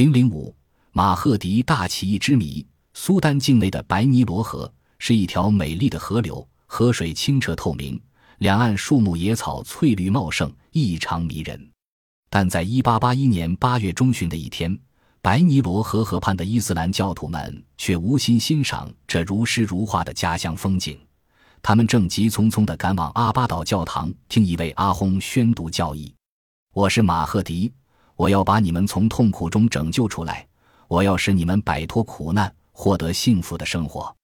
零零五，马赫迪大起义之谜。苏丹境内的白尼罗河是一条美丽的河流，河水清澈透明，两岸树木野草翠绿茂盛，异常迷人。但在一八八一年八月中旬的一天，白尼罗河河畔的伊斯兰教徒们却无心欣赏这如诗如画的家乡风景，他们正急匆匆地赶往阿巴岛教堂听一位阿訇宣读教义。我是马赫迪，我要把你们从痛苦中拯救出来，我要使你们摆脱苦难。获得幸福的生活，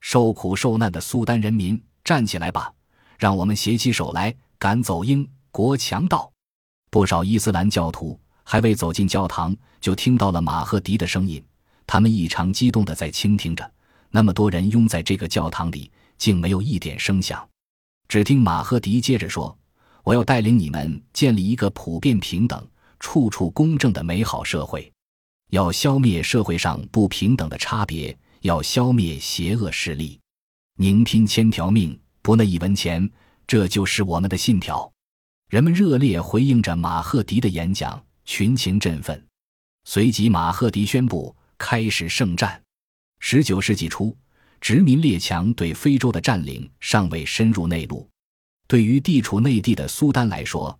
受苦受难的苏丹人民，站起来吧！让我们携起手来，赶走英国强盗。不少伊斯兰教徒还未走进教堂，就听到了马赫迪的声音。他们异常激动地在倾听着。那么多人拥在这个教堂里，竟没有一点声响。只听马赫迪接着说：“我要带领你们建立一个普遍平等、处处公正的美好社会。”要消灭社会上不平等的差别，要消灭邪恶势力，宁拼千条命，不那一文钱，这就是我们的信条。人们热烈回应着马赫迪的演讲，群情振奋。随即，马赫迪宣布开始圣战。十九世纪初，殖民列强对非洲的占领尚未深入内陆，对于地处内地的苏丹来说。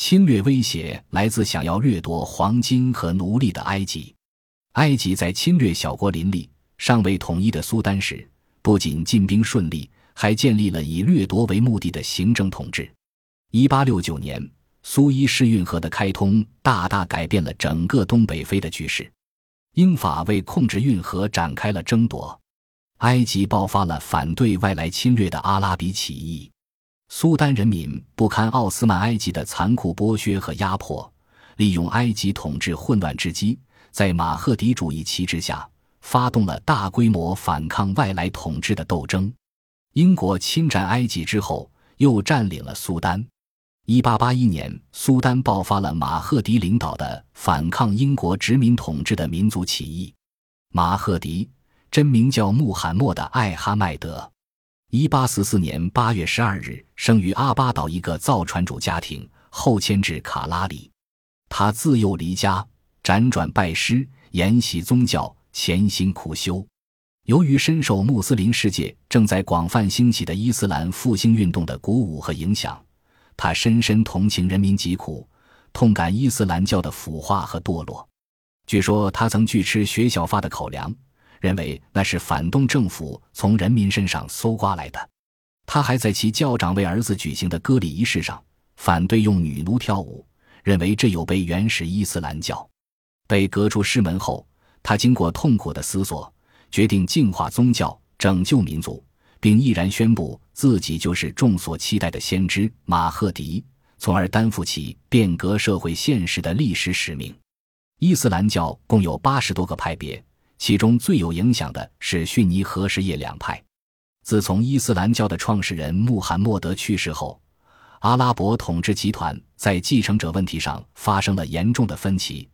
侵略威胁来自想要掠夺黄金和奴隶的埃及。埃及在侵略小国林立、尚未统一的苏丹时，不仅进兵顺利，还建立了以掠夺为目的的行政统治。一八六九年，苏伊士运河的开通大大改变了整个东北非的局势。英法为控制运河展开了争夺，埃及爆发了反对外来侵略的阿拉比起义。苏丹人民不堪奥斯曼埃及的残酷剥削和压迫，利用埃及统治混乱之机，在马赫迪主义旗帜下，发动了大规模反抗外来统治的斗争。英国侵占埃及之后，又占领了苏丹。1881年，苏丹爆发了马赫迪领导的反抗英国殖民统治的民族起义。马赫迪真名叫穆罕默德·艾哈迈德。一八四四年八月十二日，生于阿巴岛一个造船主家庭，后迁至卡拉里。他自幼离家，辗转拜师，研习宗教，潜心苦修。由于深受穆斯林世界正在广泛兴起的伊斯兰复兴运动的鼓舞和影响，他深深同情人民疾苦，痛感伊斯兰教的腐化和堕落。据说他曾拒吃学校发的口粮。认为那是反动政府从人民身上搜刮来的。他还在其教长为儿子举行的割礼仪式上反对用女奴跳舞，认为这有悖原始伊斯兰教。被革出师门后，他经过痛苦的思索，决定净化宗教，拯救民族，并毅然宣布自己就是众所期待的先知马赫迪，从而担负起变革社会现实的历史使命。伊斯兰教共有八十多个派别。其中最有影响的是逊尼和什叶两派。自从伊斯兰教的创始人穆罕默德去世后，阿拉伯统治集团在继承者问题上发生了严重的分歧。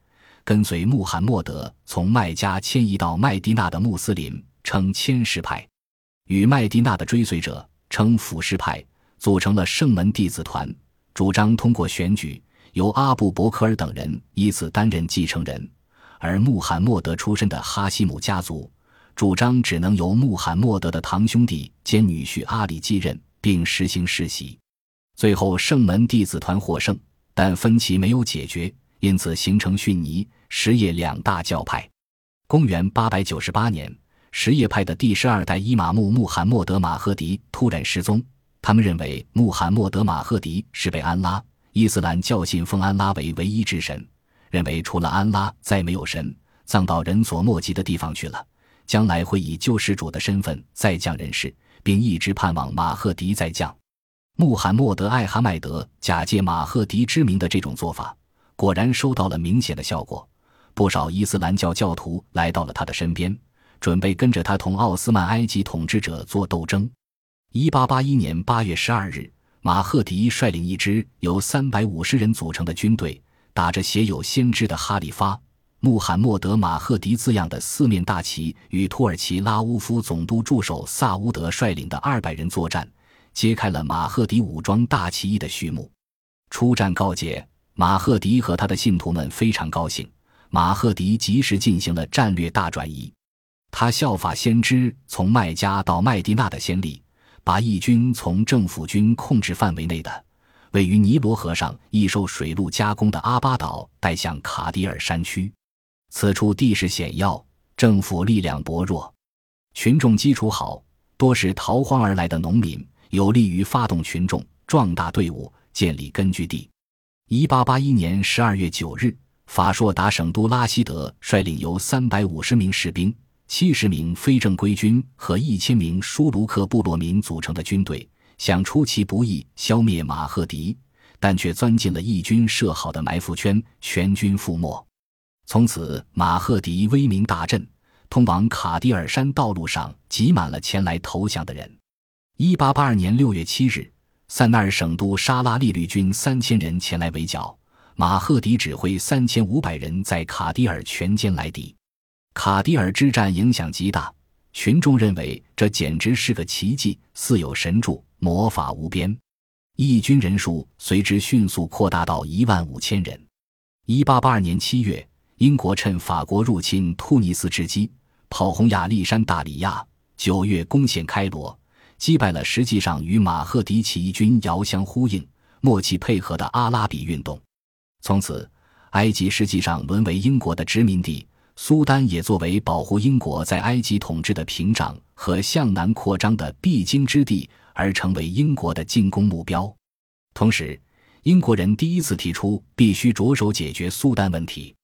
跟随穆罕默德从麦加迁移到麦地那的穆斯林称谦什派，与麦地那的追随者称辅什派，组成了圣门弟子团，主张通过选举由阿布伯克尔等人依次担任继承人。而穆罕默德出身的哈希姆家族主张只能由穆罕默德的堂兄弟兼女婿阿里继任，并实行世袭。最后，圣门弟子团获胜，但分歧没有解决，因此形成逊尼、什叶两大教派。公元898年，什叶派的第十二代伊玛目穆罕默德·马赫迪突然失踪。他们认为穆罕默德·马赫迪是被安拉（伊斯兰教信奉安拉为唯一之神）。认为除了安拉再没有神，葬到人所莫及的地方去了，将来会以救世主的身份再降人世，并一直盼望马赫迪再降。穆罕默德·艾哈迈德假借马赫迪之名的这种做法，果然收到了明显的效果。不少伊斯兰教教徒来到了他的身边，准备跟着他同奥斯曼埃及统治者做斗争。一八八一年八月十二日，马赫迪率领一支由三百五十人组成的军队。打着写有“先知的哈里发穆罕默德·马赫迪”字样的四面大旗，与土耳其拉乌夫总督助手萨乌德率领的二百人作战，揭开了马赫迪武装大起义的序幕。出战告捷，马赫迪和他的信徒们非常高兴，马赫迪及时进行了战略大转移。他效法先知从麦加到麦地那的先例，把义军从政府军控制范围内的位于尼罗河上、易受水路加工的阿巴岛带向卡迪尔山区。此处地势险要，政府力量薄弱，群众基础好，多是逃荒而来的农民，有利于发动群众、壮大队伍、建立根据地。一八八一年十二月九日，法硕达省都拉希德率领由三百五十名士兵、七十名非正规军和一千名舒卢克部落民组成的军队，想出其不意消灭马赫迪，但却钻进了义军设好的埋伏圈，全军覆没。从此，马赫迪威名大振，通往卡迪尔山道路上挤满了前来投降的人。一八八二年六月七日。塞纳尔省都沙拉利绿军三千人前来围剿，马赫迪指挥三千五百人在卡迪尔全歼来敌。卡迪尔之战影响极大，群众认为这简直是个奇迹，似有神助，魔法无边。义军人数随之迅速扩大到一万五千人。一八八二年七月，英国趁法国入侵突尼斯之机，跑轰亚历山大里亚；九月攻陷开罗。击败了实际上与马赫迪起义军遥相呼应、默契配合的阿拉比运动。从此，埃及实际上沦为英国的殖民地，苏丹也作为保护英国在埃及统治的屏障和向南扩张的必经之地而成为英国的进攻目标。同时，英国人第一次提出必须着手解决苏丹问题。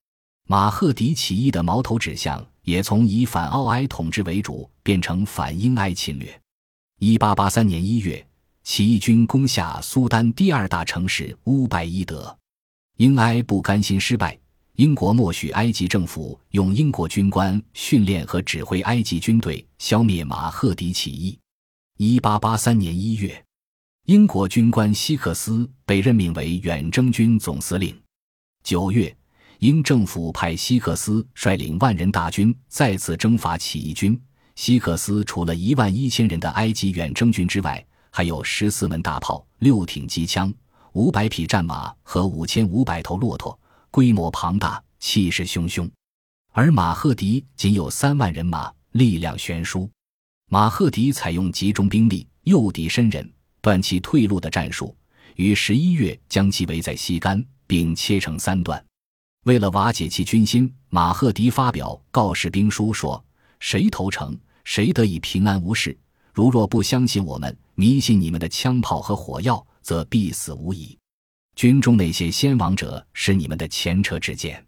马赫迪起义的矛头指向也从以反奥埃统治为主变成反英埃侵略。一八八三年一月，起义军攻下苏丹第二大城市乌拜伊德。英埃不甘心失败，英国默许埃及政府用英国军官训练和指挥埃及军队消灭马赫迪起义。一八八三年一月，英国军官希克斯被任命为远征军总司令。九月，英政府派希克斯率领万人大军再次征伐起义军。希克斯除了一万一千人的埃及远征军之外，还有十四门大炮、六挺机枪、五百匹战马和五千五百头骆驼，规模庞大，气势汹汹。而马赫迪仅有三万人马，力量悬殊。马赫迪采用集中兵力、诱敌深人、断其退路的战术，于十一月将其围在西干，并切成三段。为了瓦解其军心，马赫迪发表告示兵书说。谁投诚，谁得以平安无事。如若不相信我们，迷信你们的枪炮和火药，则必死无疑。军中那些先亡者是你们的前车之鉴。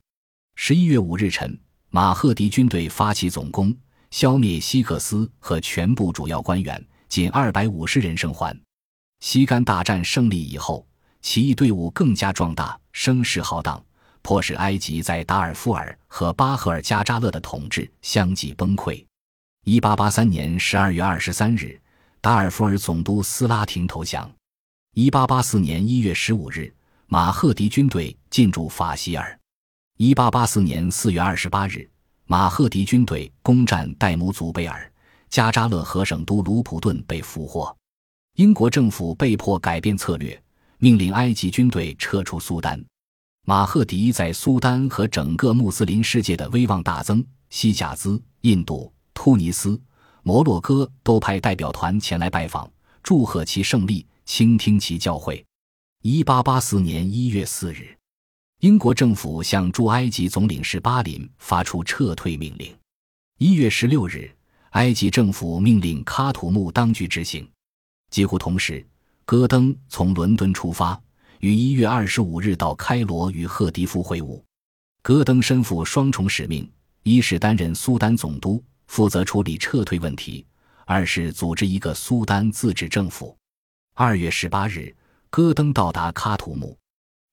十一月五日晨，马赫迪军队发起总攻，消灭希克斯和全部主要官员，仅二百五十人生还。西干大战胜利以后，起义队伍更加壮大，声势浩荡。迫使埃及在达尔夫尔和巴赫尔加扎勒的统治相继崩溃。一八八三年十二月二十三日，达尔夫尔总督斯拉廷投降。一八八四年一月十五日，马赫迪军队进驻法希尔。一八八四年四月二十八日，马赫迪军队攻占戴姆祖贝尔，加扎勒和省都卢普顿被俘获。英国政府被迫改变策略，命令埃及军队撤出苏丹。马赫迪在苏丹和整个穆斯林世界的威望大增，西甲兹、印度、突尼斯、摩洛哥都派代表团前来拜访，祝贺其胜利，倾听其教诲。一八八四年一月四日，英国政府向驻埃及总领事巴林发出撤退命令。一月十六日，埃及政府命令喀土穆当局执行。几乎同时，戈登从伦敦出发。于一月二十五日到开罗与赫迪夫会晤，戈登身负双重使命：一是担任苏丹总督，负责处理撤退问题；二是组织一个苏丹自治政府。二月十八日，戈登到达喀土穆，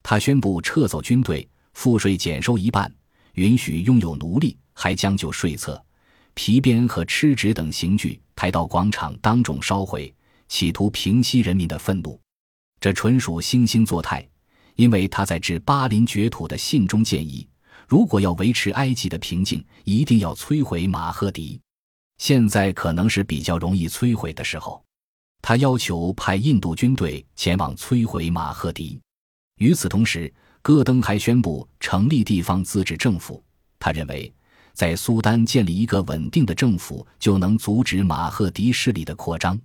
他宣布撤走军队，赋税减收一半，允许拥有奴隶，还将就税策、皮鞭和吃纸等刑具抬到广场当众烧毁，企图平息人民的愤怒。这纯属惺惺作态，因为他在致巴林掘土的信中建议，如果要维持埃及的平静，一定要摧毁马赫迪。现在可能是比较容易摧毁的时候。他要求派印度军队前往摧毁马赫迪。与此同时，戈登还宣布成立地方自治政府，他认为，在苏丹建立一个稳定的政府，就能阻止马赫迪势力的扩张。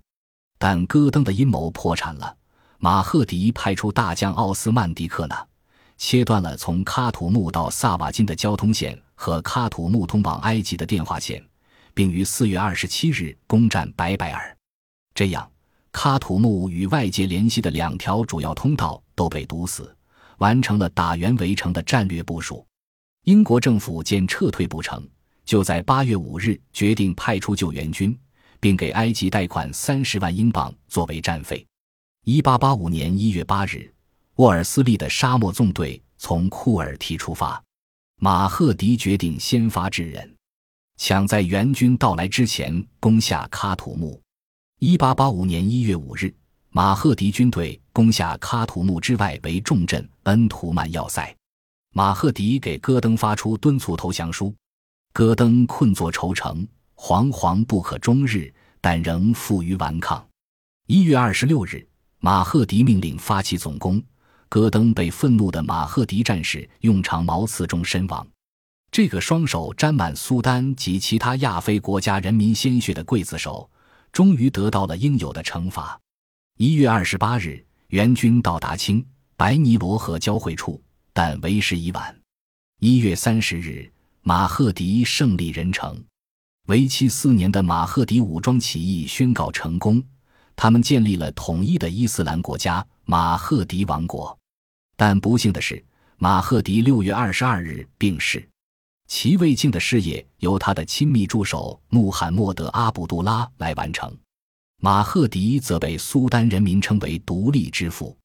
但戈登的阴谋破产了。马赫迪派出大将奥斯曼迪克纳，切断了从喀土穆到萨瓦金的交通线和喀土穆通往埃及的电话线，并于四月二十七日攻占白百尔。这样，喀土穆与外界联系的两条主要通道都被堵死，完成了打援围城的战略部署。英国政府见撤退不成，就在八月五日决定派出救援军，并给埃及贷款三十万英镑作为战费。一八八五年一月八日，沃尔斯利的沙漠纵队从库尔提出发，马赫迪决定先发制人，抢在援军到来之前攻下喀土穆。一八八五年一月五日，马赫迪军队攻下喀土穆之外为重镇恩图曼要塞，马赫迪给戈登发出敦促投降书，戈登困坐愁城，惶惶不可终日，但仍负隅顽抗。一月二十六日。马赫迪命令发起总攻，戈登被愤怒的马赫迪战士用长矛刺中身亡。这个双手沾满苏丹及其他亚非国家人民鲜血的刽子手，终于得到了应有的惩罚。一月二十八日，援军到达青白尼罗河交汇处，但为时已晚。一月三十日，马赫迪胜利人城，为期四年的马赫迪武装起义宣告成功。他们建立了统一的伊斯兰国家马赫迪王国，但不幸的是，马赫迪六月二十二日病逝，其未竟的事业由他的亲密助手穆罕默德·阿卜杜拉来完成。马赫迪则被苏丹人民称为“独立之父”。